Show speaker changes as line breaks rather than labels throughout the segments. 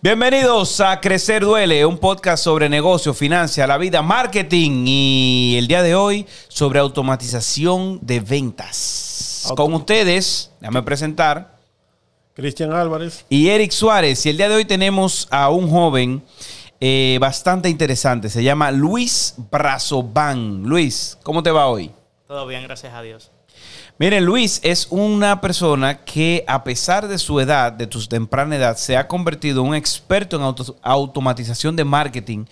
Bienvenidos a Crecer Duele, un podcast sobre negocio, financia, la vida, marketing y el día de hoy sobre automatización de ventas.
Auto-
Con ustedes, déjame presentar,
Cristian Álvarez.
y Eric Suárez. Y el día de hoy tenemos a un joven eh, bastante interesante, se llama Luis Brazoban. Luis, ¿cómo te va hoy?
Todo bien, gracias a Dios.
Miren, Luis es una persona que a pesar de su edad, de tu temprana edad, se ha convertido en un experto en auto- automatización de marketing,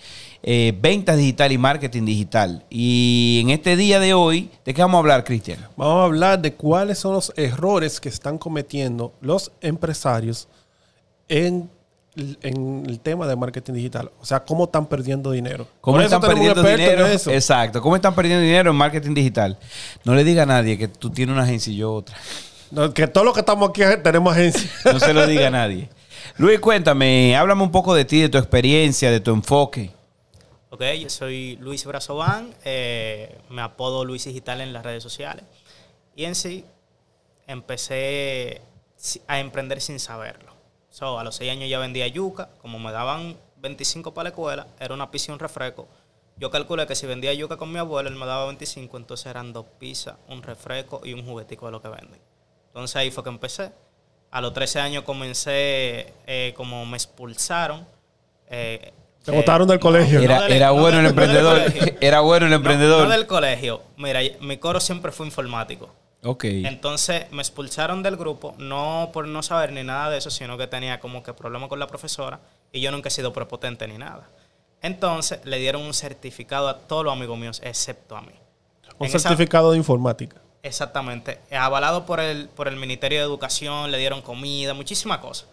eh, ventas digital y marketing digital. Y en este día de hoy, ¿de qué vamos a hablar, Cristian?
Vamos a hablar de cuáles son los errores que están cometiendo los empresarios en, en el tema de marketing digital. O sea, cómo están perdiendo dinero.
¿Cómo
Por
están perdiendo
en
dinero?
eso.
Exacto. ¿Cómo están perdiendo dinero en marketing digital? No le diga a nadie que tú tienes una agencia y yo otra.
No, que todos los que estamos aquí tenemos agencia.
No se lo diga a nadie. Luis, cuéntame, háblame un poco de ti, de tu experiencia, de tu enfoque.
Ok, yo soy Luis Brazován, eh, me apodo Luis Digital en las redes sociales. Y en sí, empecé a emprender sin saberlo. So, a los 6 años ya vendía yuca, como me daban 25 para la escuela, era una pizza y un refresco. Yo calculé que si vendía yuca con mi abuelo, él me daba 25, entonces eran dos pizzas, un refresco y un juguetico de lo que venden. Entonces ahí fue que empecé. A los 13 años comencé, eh, como me expulsaron. eh,
Te
eh,
botaron del colegio.
Era,
del-
era
no
bueno el
del-
emprendedor. Era bueno el
No-
emprendedor.
No, del colegio. Mira, mi coro siempre fue informático.
Ok.
Entonces me expulsaron del grupo, no por no saber ni nada de eso, sino que tenía como que problemas con la profesora y yo nunca he sido prepotente ni nada. Entonces le dieron un certificado a todos los amigos míos, excepto a mí.
Un
En esa-
certificado de informática.
Exactamente. Avalado por el, por el Ministerio de Educación, le dieron comida, muchísimas cosas.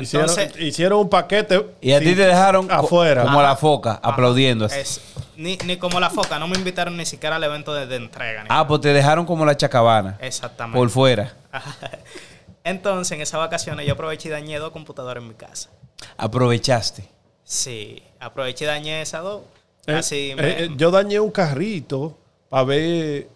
Hicieron,
Entonces,
hicieron un paquete.
Y a ti te dejaron
afuera.
como la foca,
Ajá.
aplaudiendo. así.
es- ni, ni como la foca, no me invitaron ni siquiera al evento de, de entrega. ni
Ah, pues te dejaron como la chacabana.
Exactamente.
Por fuera.
Entonces, en esas vacaciones yo aproveché y dañé dos computadoras en mi casa.
Aprovechaste.
Sí, aproveché y dañé esas dos.
Eh,
Así
eh,
me-
eh, yo dañé un carrito para ver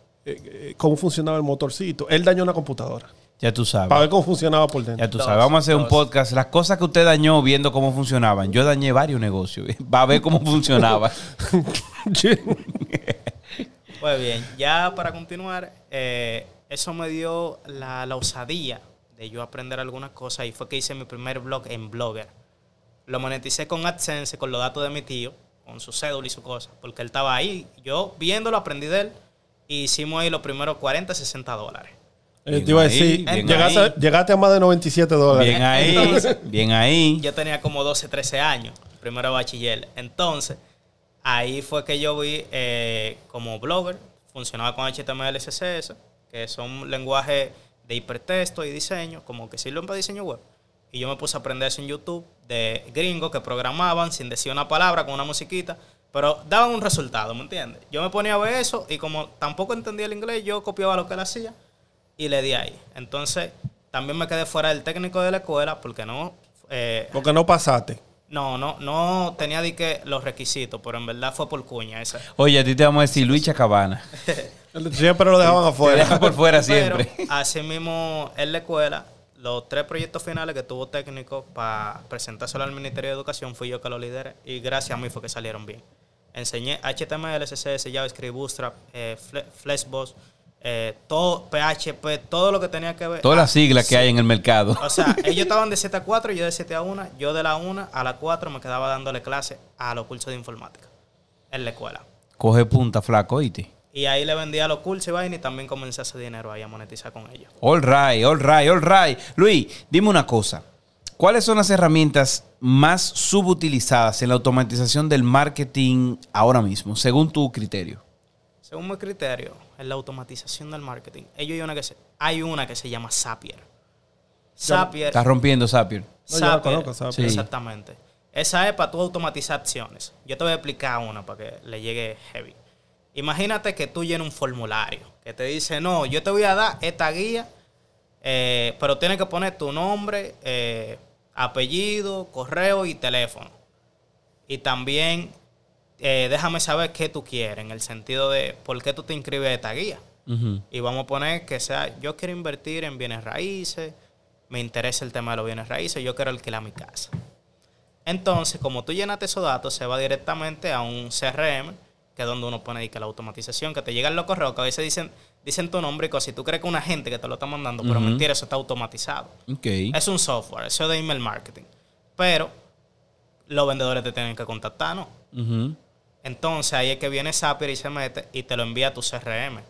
cómo funcionaba el motorcito. Él dañó una computadora.
Ya tú sabes.
Para ver cómo funcionaba por dentro.
Ya tú
Dos,
sabes. Vamos a hacer un podcast. Las cosas que usted dañó viendo cómo funcionaban. Yo dañé varios negocios. Va a ver cómo funcionaba.
Pues bien, ya para continuar, eh, eso me dio la, la osadía de yo aprender algunas cosas y fue que hice mi primer blog en Blogger. Lo moneticé con AdSense, con los datos de mi tío, con su cédula y su cosa, porque él estaba ahí. Yo viéndolo aprendí de él y hicimos ahí los primeros 40, 60 dólares.
Eh, te iba a decir, llegaste,
ahí.
llegaste a más de 97 dólares.
Bien ahí.
Entonces-
Bien ahí.
Yo tenía como 12, 13 años, primero de bachiller. Entonces, ahí fue que yo vi eh, como blogger, funcionaba con HTML, CSS, que son lenguajes de hipertexto y diseño, como que sirven para diseño web. Y yo me puse a aprender eso en YouTube de gringos que programaban sin decir una palabra, con una musiquita, pero daban un resultado, ¿me entiendes? Yo me ponía a ver eso y como tampoco entendía el inglés, yo copiaba lo que él hacía y le di ahí. Entonces, también me quedé fuera del técnico de la escuela porque no... eh,
Porque no pasaste.
no, no, no tenía de que los requisitos, pero en verdad fue por cuña esa.
Oye, a ti te vamos a decir Luis Chacabana.
Siempre lo dejaban
Te
afuera.
dejan por fuera
Pero
siempre.
así mismo en la escuela, los tres proyectos finales que tuvo técnico para presentárselo al Ministerio de Educación fui yo que lo lideré y gracias a mí fue que salieron bien. Enseñé HTML, CSS, JavaScript, Bootstrap, eh, Fle- Flexbox, eh, todo, PHP, todo lo que tenía que ver.
Todas las siglas que hay en el mercado.
O sea, ellos estaban de 7 a 4 y yo de 7 a 1. Yo de la 1 a la 4 me quedaba dándole clase a los cursos de informática en la escuela.
Coge punta, flaco, oíste.
Y ahí le vendía los cursos y vaina y también comencé a hacer dinero ahí a monetizar con ellos.
All right, all right, all right. Luis, dime una cosa. ¿Cuáles son las herramientas más subutilizadas en la automatización del marketing ahora mismo, según tu criterio?
Según mi criterio, en la automatización del marketing, ellos hay una que se, hay una que se llama Zapier. Zapier.
Estás rompiendo Zapier.
No, yo la
Zapier,
conozco, Zapier.
Sí.
Exactamente. Esa es para tú automatizar acciones. Yo te voy a explicar una para que le llegue heavy. Imagínate que tú llenas un formulario que te dice, no, yo te voy a dar esta guía, eh, pero tienes que poner tu nombre, eh, apellido, correo y teléfono. Y también eh, déjame saber qué tú quieres, en el sentido de por qué tú te inscribes a esta guía. Y vamos a poner que sea, yo quiero invertir en bienes raíces, me interesa el tema de los bienes raíces, yo quiero alquilar mi casa. Entonces, como tú llenaste esos datos, se va directamente a un CRM, que es donde uno pone ahí que la automatización, que te llegan los correos, que a veces dicen, dicen tu nombre y cosas, y tú crees que una gente que te lo está mandando, pero mentira, eso está automatizado. Es un software, eso es de email marketing. Pero los vendedores te tienen que contactar, ¿no?
Ujú.
Entonces ahí es que viene Zapier y se mete y te lo envía a tu CRM.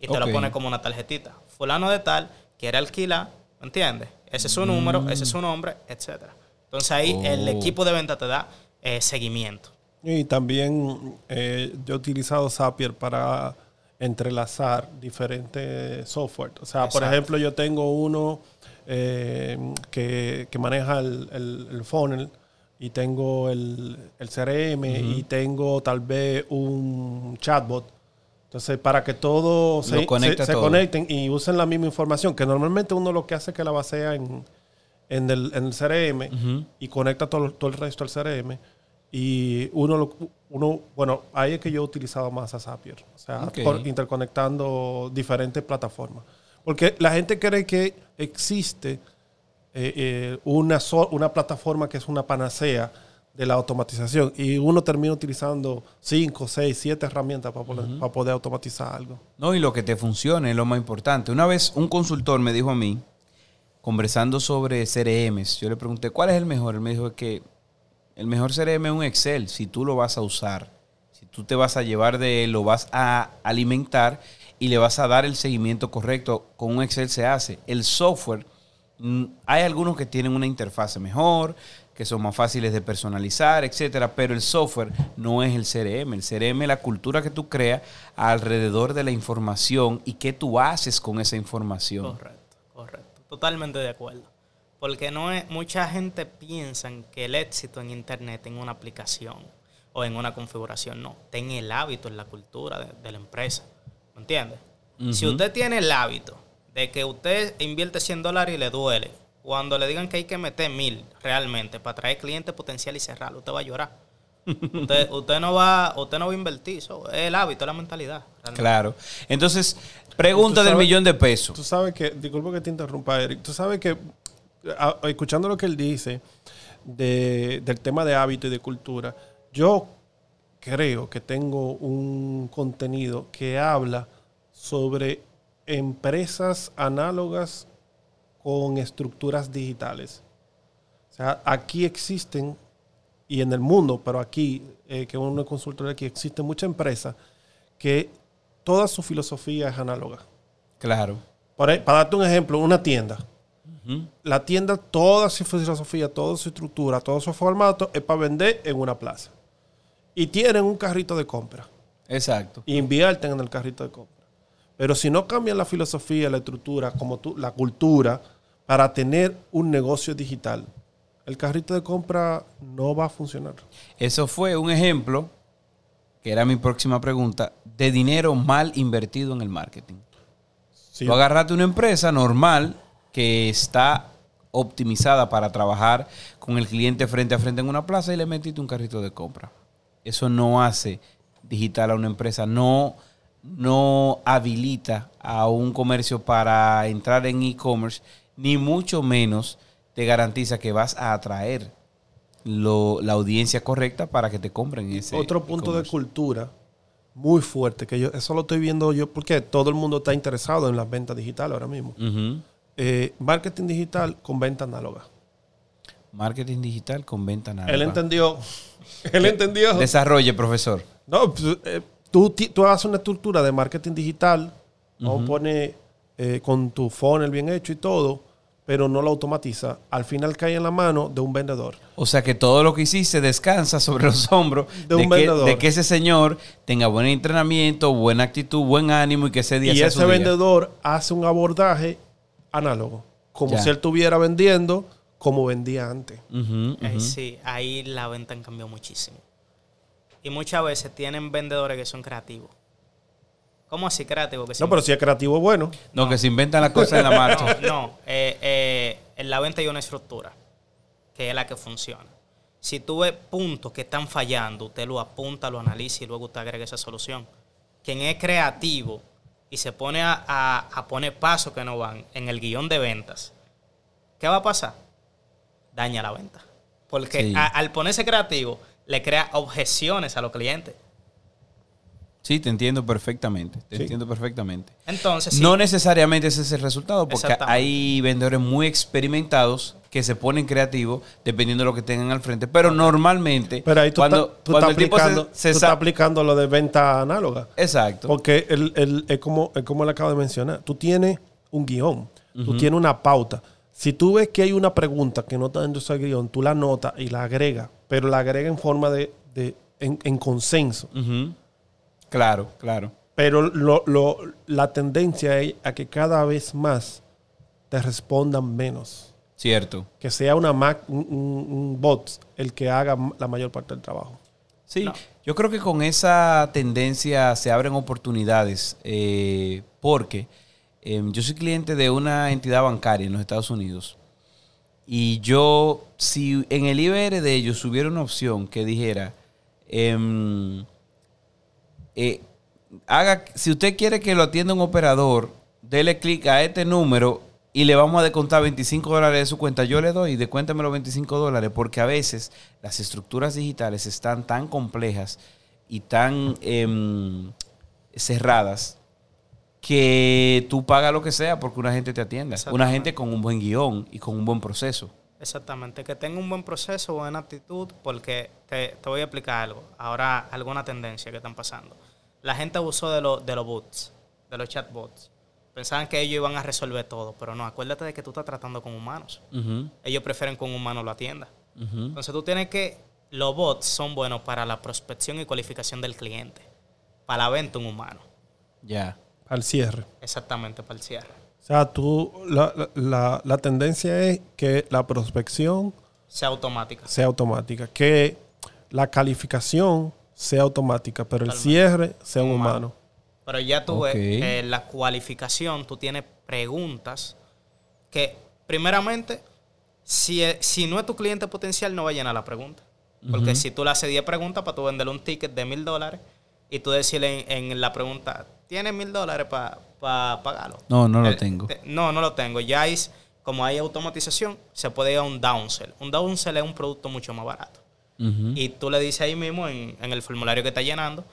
Y te lo pone como una tarjetita. Fulano de tal quiere alquilar, ¿me entiendes? Ese es su número, ese es su nombre, etcétera. Entonces ahí el
Oh.
equipo de venta te da eh, seguimiento.
Y también eh, yo he utilizado Zapier para entrelazar diferentes software. O sea, por ejemplo, yo tengo uno eh, que, que maneja el, el- el funnel y tengo el, el CRM y tengo tal vez un chatbot. Entonces, para que todos se, se- se
todo.
conecten y usen la misma información, que normalmente uno lo que hace es que la basea en, en, el, en el CRM y conecta todo, todo el resto al CRM. Y uno, lo- uno, bueno, ahí es que yo he utilizado más a Zapier. O sea, por- interconectando diferentes plataformas. Porque la gente cree que existe eh, eh, una, so- una plataforma que es una panacea de la automatización. Y uno termina utilizando 5, 6, 7 herramientas para poder, para poder automatizar algo.
No, y lo que te funcione es lo más importante. Una vez un consultor me dijo a mí, conversando sobre CRMs, yo le pregunté, ¿cuál es el mejor? Él me dijo que el mejor CRM es un Excel, si tú lo vas a usar. Si tú te vas a llevar de él, lo vas a alimentar y le vas a dar el seguimiento correcto, con un Excel se hace. El software, hay algunos que tienen una interfase mejor, que son más fáciles de personalizar, etcétera, pero el software no es el CRM. El CRM es la cultura que tú creas alrededor de la información y qué tú haces con esa información.
Correcto, correcto. Totalmente de acuerdo. Porque no es, mucha gente piensa que el éxito en internet en una aplicación o en una configuración, no, está en el hábito, en la cultura de, de la empresa. ¿Me entiendes? Si usted tiene el hábito de que usted invierte 100 dólares y le duele, cuando le digan que hay que meter mil realmente para traer cliente potencial y cerrarlo, usted va a llorar. usted, usted no va, usted no va a invertir, eso es el hábito, es la mentalidad. realmente.
Claro. Entonces, pregunta del millón de pesos.
Tú sabes que, disculpa que te interrumpa, Eric, tú sabes que, a- escuchando lo que él dice de- del tema de hábito y de cultura, yo creo que tengo un contenido que habla sobre empresas análogas con estructuras digitales. O sea, aquí existen, y en el mundo, pero aquí, eh, que uno es consultor aquí, existen muchas empresas que toda su filosofía es análoga.
Claro.
Por ahí, para darte un ejemplo, una tienda. La tienda, toda su filosofía, toda su estructura, todo su formato es para vender en una plaza. Y tienen un carrito de compra.
Exacto.
Y invierten en el carrito de compra. Pero si no cambian la filosofía, la estructura, como tú, la cultura, para tener un negocio digital, el carrito de compra no va a funcionar.
Eso fue un ejemplo, que era mi próxima pregunta, de dinero mal invertido en el marketing.
Sí,
Tú agarraste una empresa normal que está optimizada para trabajar con el cliente frente a frente en una plaza y le metiste un carrito de compra. Eso no hace digital a una empresa, no, no habilita a un comercio para entrar en e-commerce, ni mucho menos te garantiza que vas a atraer lo- la audiencia correcta para que te compren ese
Otro punto de cultura muy fuerte, que yo eso lo estoy viendo yo, porque todo el mundo está interesado en las ventas digitales ahora mismo. Eh, marketing digital con venta análoga.
Marketing digital con venta análoga.
Él entendió. Él entendió.
Desarrolle, profesor.
No, pues, eh, tú, ti- tú haces una estructura de marketing digital, no pone eh, con tu funnel bien hecho y todo, pero no lo automatiza. Al final cae en la mano de un vendedor.
O sea que todo lo que hiciste descansa sobre los hombros
De un
que,
vendedor.
de que ese señor tenga buen entrenamiento, buena actitud, buen ánimo y que ese día
Y
sea su
ese
día.
vendedor hace un abordaje análogo, como
Ya.
si él estuviera vendiendo como vendía antes.
Eh, sí, ahí la venta cambió muchísimo. Y muchas veces tienen vendedores que son creativos. ¿Cómo así creativos? Que
No, pero si es creativo, bueno.
No, que se inventan las cosas en la marcha.
No, no. eh, eh, en la venta hay una estructura que es la que funciona. Si tú ves puntos que están fallando, usted lo apunta, lo analiza y luego usted agrega esa solución. Quien es creativo y se pone a, a- a poner pasos que no van en el guion de ventas, ¿qué va a pasar? Daña la venta. Porque
Sí.
a- al ponerse creativo, le crea objeciones a los clientes.
Sí, te entiendo perfectamente. Te
Sí.
entiendo perfectamente.
Entonces, sí,
No necesariamente ese es el resultado, porque hay vendedores muy experimentados que se ponen creativos dependiendo de lo que tengan al frente. Pero normalmente,
Pero ahí tú,
cuando,
estás- tú
cuando
estás
el tipo se-
aplicando,
se,
tú estás
sa-
aplicando lo de venta análoga.
Exacto.
Porque el, el- es, como, es como le acabo de mencionar. Tú tienes un guion. Tú tienes una pauta. Si tú ves que hay una pregunta que no está dentro de ese guion, tú la anotas y la agregas. Pero la agrega en forma de... de- en, en consenso.
Claro, claro.
Pero lo- lo- la tendencia es a que cada vez más te respondan menos.
Cierto.
Que sea una Mac, un, un- un bot el que haga la mayor parte del trabajo.
Sí,
No.
yo creo que con esa tendencia se abren oportunidades eh, porque eh, yo soy cliente de una entidad bancaria en los Estados Unidos y yo, si en el IBR de ellos hubiera una opción que dijera, em, eh, haga, si usted quiere que lo atienda un operador, dele clic a este número y le vamos a descontar 25 dólares de su cuenta. Yo le doy, descuéntame los 25 dólares, porque a veces las estructuras digitales están tan complejas y tan em, cerradas que tú pagas lo que sea porque una gente te atienda. Una gente con un buen guion y con un buen proceso.
Exactamente, que tenga un buen proceso, buena actitud, porque te, te voy a explicar algo. Ahora, alguna tendencia que están pasando. La gente abusó de, lo- de los bots, de los chatbots. Pensaban que ellos iban a resolver todo, pero no, acuérdate de que tú estás tratando con humanos. Ellos prefieren que un humano lo atienda. Entonces tú tienes que, los bots son buenos para la prospección y cualificación del cliente, para la venta un humano,
Ya.
Al cierre.
exactamente para el cierre.
O sea, tú, la, la- la- la tendencia es que la prospección
Sea automática.
sea automática, que la calificación sea automática, pero el cierre sea un
Humano.
humano.
Pero ya tú ves en la cualificación tú tienes preguntas que, primeramente, si, e- si no es tu cliente potencial, no va a llenar la pregunta. Porque si tú le haces 10 preguntas para tú venderle un ticket de mil dólares y tú decirle en, en la pregunta, ¿tienes mil dólares para pagarlo?
No, no lo
Eh,
tengo.
te- no, no lo tengo. Ya es, como hay automatización, se puede ir a un downsell. Un downsell es un producto mucho más barato. Y tú le dices ahí mismo en, en el formulario que está llenando,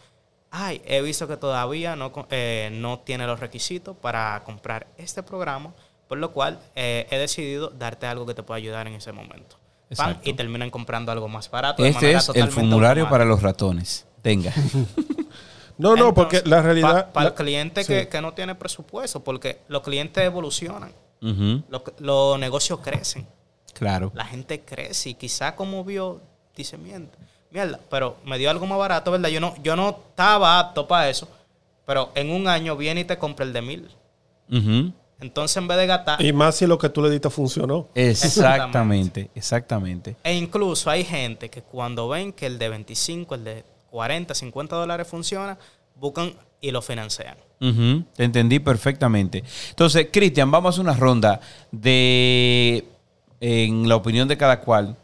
ay, he visto que todavía no, eh, no tiene los requisitos para comprar este programa, por lo cual eh, he decidido darte algo que te pueda ayudar en ese momento. Pan, y terminan comprando algo más barato.
Este es el formulario
automática.
para los ratones. Tenga.
No, no,
Entonces,
porque la realidad...
Para el cliente
sí.
que, que no tiene presupuesto, porque los clientes evolucionan, los, los negocios crecen.
Claro.
la gente crece y quizá como vio, dice, mierda, mierda, pero me dio algo más barato, ¿verdad? Yo no, yo no estaba apto para eso, pero en un año viene y te compra el de mil. Entonces, en vez de gastar,
Y más si lo que tú le diste funcionó.
Exactamente, exactamente.
e incluso hay gente que cuando ven que el de 25, el de 40, 50 dólares funciona, buscan y lo financian.
Te entendí perfectamente. Entonces, Cristian, vamos a hacer una ronda de, en la opinión de cada cual,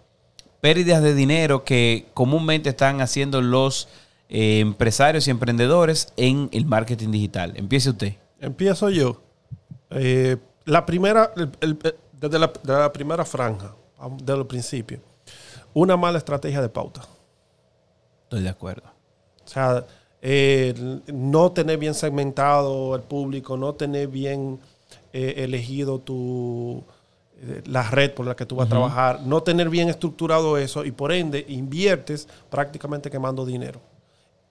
pérdidas de dinero que comúnmente están haciendo los eh, empresarios y emprendedores en el marketing digital. Empiece usted.
Empiezo yo. Eh, la primera, el- el- el- desde la, de la primera franja, desde el principio, una mala estrategia de pauta.
Estoy de acuerdo.
O sea, eh, no tener bien segmentado el público, no tener bien eh, elegido tu eh, la red por la que tú vas a trabajar, no tener bien estructurado eso y por ende inviertes prácticamente quemando dinero.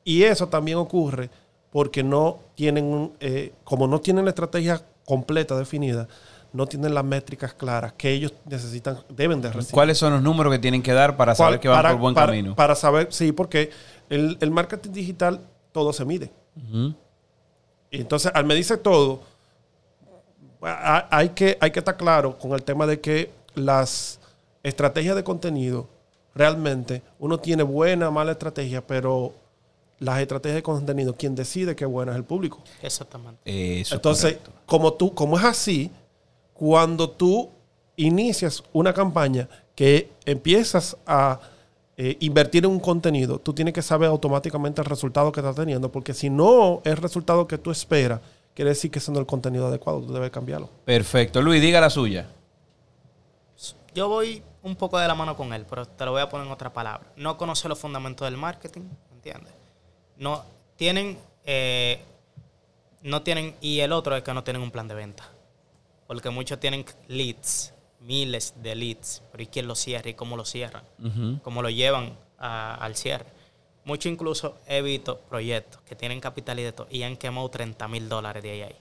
Y eso también ocurre porque no tienen, eh, como no tienen la estrategia completa definida, no tienen las métricas claras que ellos necesitan, deben de recibir.
¿Cuáles son los números que tienen que dar para saber
¿Cuál-
que van
para-
por buen
para-
camino?
Para saber, sí, porque el, el marketing digital todo se mide. Y entonces, al medirse todo, ha- hay que, hay que estar claro con el tema de que las estrategias de contenido, realmente, uno tiene buena, mala estrategia, pero las estrategias de contenido, quien decide que buena es el público.
Exactamente.
Eso
Entonces,
correcto.
como tú, como es así, cuando tú inicias una campaña que empiezas a eh, invertir en un contenido, tú tienes que saber automáticamente el resultado que estás teniendo, porque si no es el resultado que tú esperas, quiere decir que ese no es el contenido adecuado, tú debes cambiarlo.
Perfecto. Luis, diga la suya.
Yo voy un poco de la mano con él, pero te lo voy a poner en otra palabra. No conoce los fundamentos del marketing, ¿entiendes? No tienen, eh, no tienen, y el otro es que no tienen un plan de venta. Porque muchos tienen leads, miles de leads, pero ¿y quién lo cierra y cómo lo cierran?
Ujú.
Cómo lo llevan a- al cierre. Mucho incluso he visto proyectos que tienen capital y de todo y han quemado 30 mil dólares de ahí, ahí.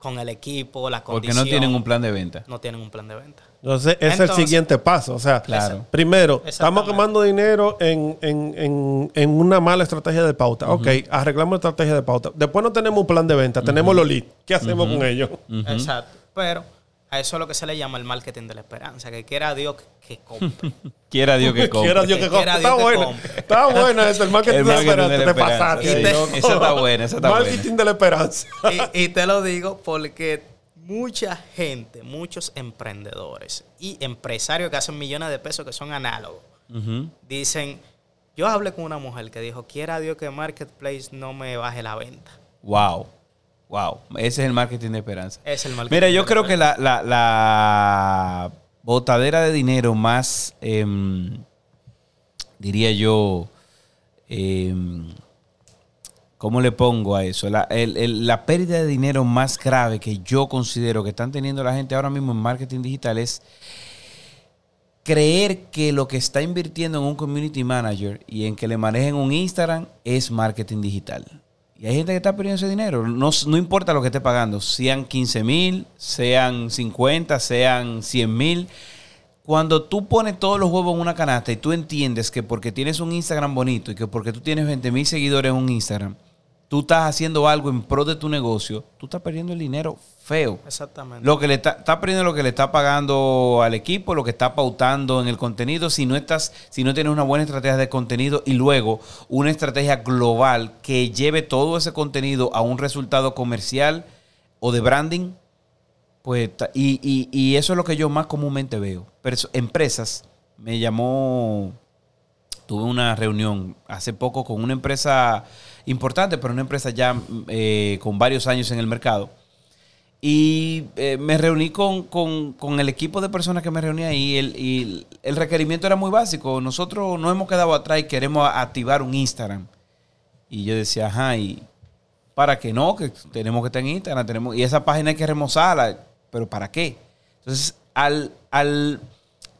Con el equipo, la
Porque
condición.
no tienen un plan de venta.
No tienen un plan de venta.
Entonces, ese es el siguiente paso. O sea,
Claro.
primero, estamos quemando dinero en, en- en- en una mala estrategia de pauta. Ok, arreglamos la estrategia de pauta. Después no tenemos un plan de venta, tenemos los leads. ¿Qué hacemos con ellos?
Exacto. Pero a eso es lo que se le llama el marketing de la esperanza, que quiera Dios que, que compre.
Quiera Dios que compre.
Quiera Dios que compre. Está
compre.
Está buena esa, el marketing
El
de la
marketing de
esperanza.
la
Te
esperanza.
pasaste.
Te-
loco.
Esa está buena, esa está
Marketing de la esperanza.
y, y te lo digo porque mucha gente, muchos emprendedores y empresarios que hacen millones de pesos que son análogos, dicen, yo hablé con una mujer que dijo, quiera Dios que Marketplace no me baje la venta.
Wow. Wow. Ese es el marketing de esperanza.
Es el marketing
Mira, yo creo que la, la, la botadera de dinero más, em, diría yo, em, ¿cómo le pongo a eso? La, el- el- la pérdida de dinero más grave que yo considero que están teniendo la gente ahora mismo en marketing digital es creer que lo que está invirtiendo en un community manager y en que le manejen un Instagram es marketing digital. Y hay gente que está perdiendo ese dinero. No, no importa lo que esté pagando, sean 15 mil, sean 50, sean 100 mil. Cuando tú pones todos los huevos en una canasta y tú entiendes que porque tienes un Instagram bonito y que porque tú tienes 20 mil seguidores en un Instagram, tú estás haciendo algo en pro de tu negocio, tú estás perdiendo el dinero feo.
Exactamente.
Lo que le está, está perdiendo lo que le está pagando al equipo, lo que está pautando en el contenido, si no estás, si no tienes una buena estrategia de contenido y luego una estrategia global que lleve todo ese contenido a un resultado comercial o de branding, pues y, y- y eso es lo que yo más comúnmente veo. Perso- empresas, me llamó, tuve una reunión hace poco con una empresa importante, pero una empresa ya eh, con varios años en el mercado. Y eh, me reuní con, con- con el equipo de personas que me reuní ahí el- y el requerimiento era muy básico. Nosotros no hemos quedado atrás y queremos activar un Instagram. Y yo decía, ajá, ¿y para qué no? Que tenemos que estar en Instagram. Tenemos, y esa página hay que remozarla. ¿Pero para qué? Entonces, al, al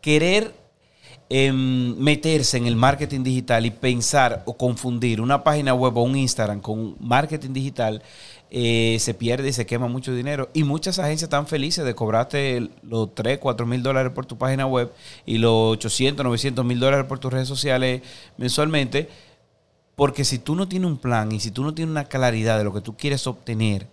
querer meterse en el marketing digital y pensar o confundir una página web o un Instagram con marketing digital, eh, se pierde y se quema mucho dinero. Y muchas agencias están felices de cobrarte los 3, 4 mil dólares por tu página web y los 800, 900 mil dólares por tus redes sociales mensualmente. Porque si tú no tienes un plan y si tú no tienes una claridad de lo que tú quieres obtener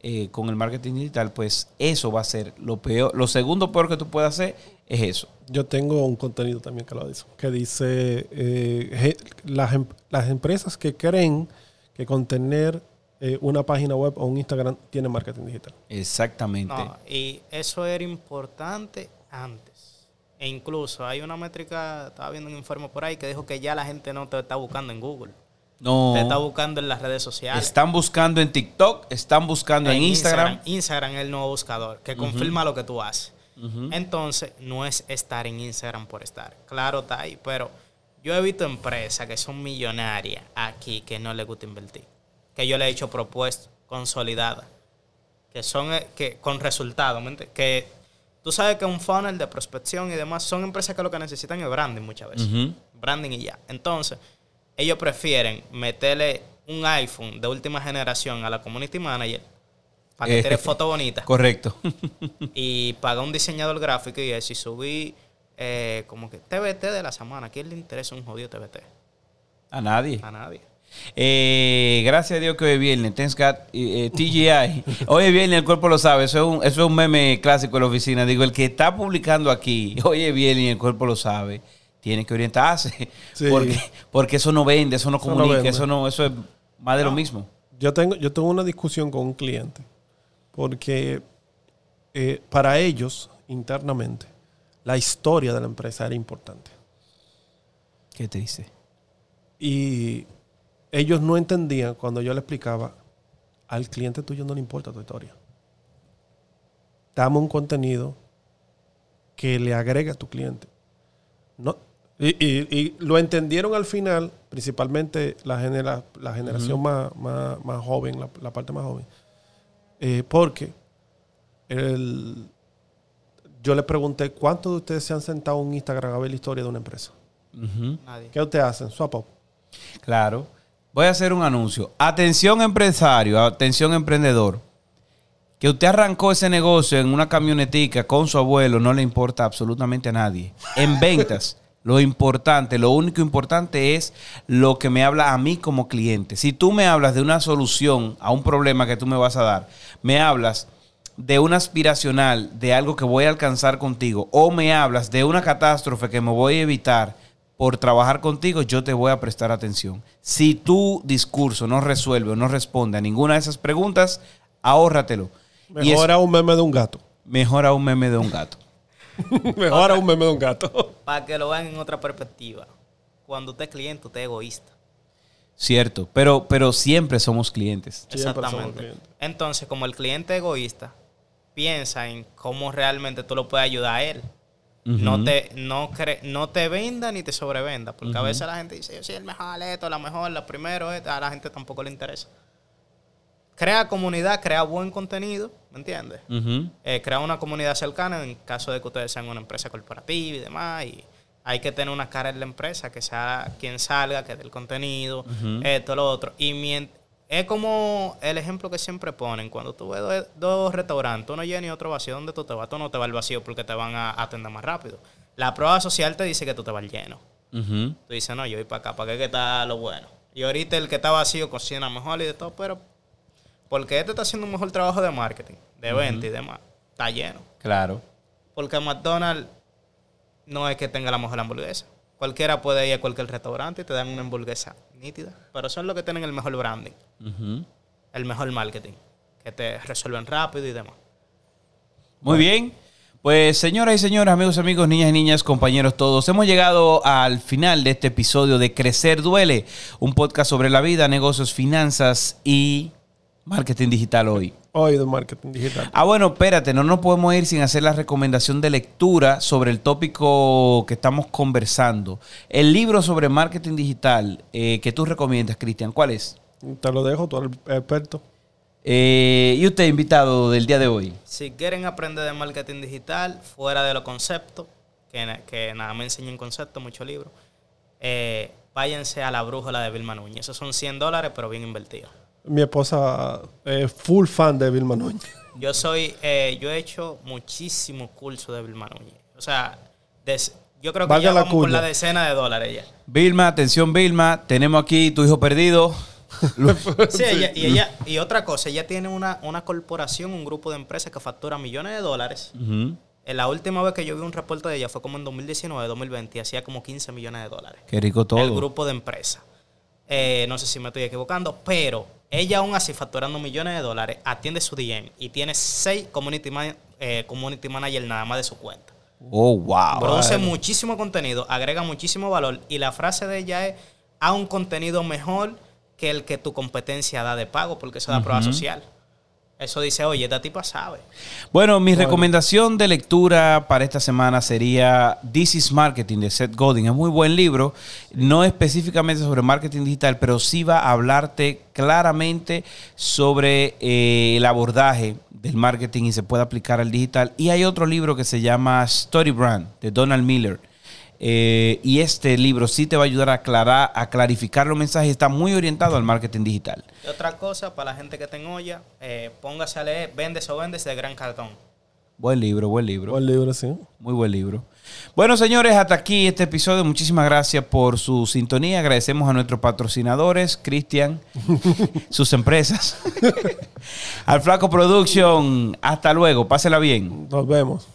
eh, con el marketing digital, pues eso va a ser lo peor. Lo segundo peor que tú puedes hacer es eso.
Yo tengo un contenido también que lo dice, que dice eh, las, em- las empresas que creen que con tener eh, una página web o un Instagram tiene marketing digital.
Exactamente.
No, y eso era importante antes. E incluso hay una métrica, estaba viendo un informe por ahí que dijo que ya la gente no te está buscando en Google.
No.
Te está buscando en las redes sociales.
Están buscando en TikTok, están buscando en, Instagram.
Instagram es el nuevo buscador que confirma lo que tú haces. Entonces, no es estar en Instagram por estar. Claro, está ahí. Pero yo he visto empresas que son millonarias aquí que no les gusta invertir. Que yo le he hecho propuestas consolidadas. Que son eh, que, con resultados. Que tú sabes que un funnel de prospección y demás son empresas que lo que necesitan es branding muchas veces. Branding y ya. Entonces, ellos prefieren meterle un iPhone de última generación a la community manager para que
Eh,
fotos bonitas
Correcto.
y pagar un diseñador gráfico y eso y subir eh, como que TBT de la semana. ¿A quién le interesa un jodido TBT?
A nadie.
A nadie.
Eh, gracias a Dios que hoy es viernes. Thanks God, eh, eh, TGI. Hoy es viernes, el cuerpo lo sabe. Eso es, un, eso es un meme clásico de la oficina. Digo, el que está publicando aquí, hoy es viernes y el cuerpo lo sabe, tiene que orientarse.
Sí.
Porque, porque eso no vende, eso no
Eso no
comunica, eso no, eso es más de lo mismo.
Yo tengo, yo tengo una discusión con un cliente porque eh, para ellos internamente la historia de la empresa era importante
¿Qué te dice?
y ellos no entendían cuando yo le explicaba al cliente tuyo no le importa tu historia. Dame un contenido que le agregue a tu cliente No. Y, y- y lo entendieron al final, principalmente la, genera, la generación más, más, más joven, la, la parte más joven. Eh, porque el- yo le pregunté, ¿cuántos de ustedes se han sentado en Instagram a ver la historia de una empresa?
Nadie.
¿Qué ustedes hacen? Swap up.
Claro. Voy a hacer un anuncio. Atención empresario, atención emprendedor. Que usted arrancó ese negocio en una camionetica con su abuelo no le importa absolutamente a nadie. En ventas, lo importante, lo único importante es lo que me habla a mí como cliente. Si tú me hablas de una solución a un problema que tú me vas a dar, me hablas de una aspiracional, de algo que voy a alcanzar contigo, o me hablas de una catástrofe que me voy a evitar por trabajar contigo, yo te voy a prestar atención. Si tu discurso no resuelve o no responde a ninguna de esas preguntas, ahórratelo. Y es
Mejora un meme de un gato.
mejor a un meme de un gato.
Mejora un meme de un gato.
Para que lo vean en otra perspectiva. Cuando usted es cliente, usted es egoísta.
Cierto, pero, pero siempre somos clientes.
Siempre somos
Exactamente.
clientes.
Entonces, como el cliente egoísta, piensa en cómo realmente tú lo puedes ayudar a él. No te, no, cre- no te venda ni te sobrevenda. Porque a veces la gente dice, yo soy el mejor esto, la mejor, la primero, esto. A la gente tampoco le interesa. Crea comunidad, crea buen contenido, ¿me entiendes? Eh, crea una comunidad cercana en caso de que ustedes sean una empresa corporativa y demás. Y hay que tener una cara en la empresa, que sea quien salga, que dé el contenido, esto, lo otro. Y mien- es como el ejemplo que siempre ponen. Cuando tú ves dos, dos restaurantes, uno lleno y otro vacío, ¿dónde tú te vas? Tú no te vas al vacío porque te van a atender más rápido. La prueba social te dice que tú te vas lleno.
Ujú.
Tú dices, no, yo voy para acá, ¿para qué que está lo bueno? Y ahorita el que está vacío cocina mejor y de todo, pero porque este está haciendo un mejor trabajo de marketing, de venta y demás, está lleno.
Claro.
Porque McDonald's no es que tenga la mejor hamburguesa. Cualquiera puede ir a cualquier restaurante y te dan una hamburguesa nítida, pero son los que tienen el mejor branding, el mejor marketing, que te resuelven rápido y demás.
Muy bien. Pues señoras y señores, amigos, amigos, niñas y niñas, compañeros todos, hemos llegado al final de este episodio de Crecer Duele, un podcast sobre la vida, negocios, finanzas y marketing digital hoy.
Hoy de marketing digital.
Ah, bueno, espérate, no nos podemos ir sin hacer la recomendación de lectura sobre el tópico que estamos conversando. El libro sobre marketing digital eh, que tú recomiendas, Cristian, ¿cuál es?
Te lo dejo, tú eres el experto.
Eh, y usted, invitado del día de hoy.
Si quieren aprender de marketing digital fuera de los conceptos, que, na- que nada me enseñan conceptos, muchos libros, eh, váyanse a la brújula de Vilma Núñez. Esos son 100 dólares, pero bien invertidos.
Mi esposa es full fan de Vilma Núñez.
Yo soy, eh, yo he hecho muchísimos cursos de Vilma Núñez. O sea, des- yo creo que
Valga
ya
la
vamos por
cuña.
la decena de dólares ya.
Vilma, atención Vilma, tenemos aquí tu hijo perdido.
Sí, ella- y ella, y otra cosa, ella tiene una, una corporación, un grupo de empresas que factura millones de dólares. En la última vez que yo vi un reporte de ella fue como en 2019, 2020, y hacía como 15 millones de dólares.
Qué rico todo.
El grupo de empresas. Eh, no sé si me estoy equivocando, pero ella aún así facturando millones de dólares, atiende su DM y tiene seis community, man- eh, community manager nada más de su cuenta.
Oh, wow.
Produce muchísimo contenido, agrega muchísimo valor y la frase de ella es, a un contenido mejor que el que tu competencia da de pago, porque eso da prueba social. Eso dice, oye, esta tipa sabe.
Bueno, mi recomendación de lectura para esta semana sería This is Marketing de Seth Godin. Es muy buen libro, no específicamente sobre marketing digital, pero sí va a hablarte claramente sobre eh, el abordaje del marketing y se puede aplicar al digital. Y hay otro libro que se llama Story Brand de Donald Miller. Eh, y este libro sí te va a ayudar a aclarar, a clarificar los mensajes. Está muy orientado al marketing digital.
Y otra cosa, para la gente que tenga olla, eh, póngase a leer Vendes o Vendes de Gran Cartón.
Buen libro, buen libro.
Buen libro, sí.
Muy buen libro. Bueno, señores, hasta aquí este episodio. Muchísimas gracias por su sintonía. Agradecemos a nuestros patrocinadores, Cristian, sus empresas, al Flaco Production. Hasta luego. Pásela bien.
Nos vemos.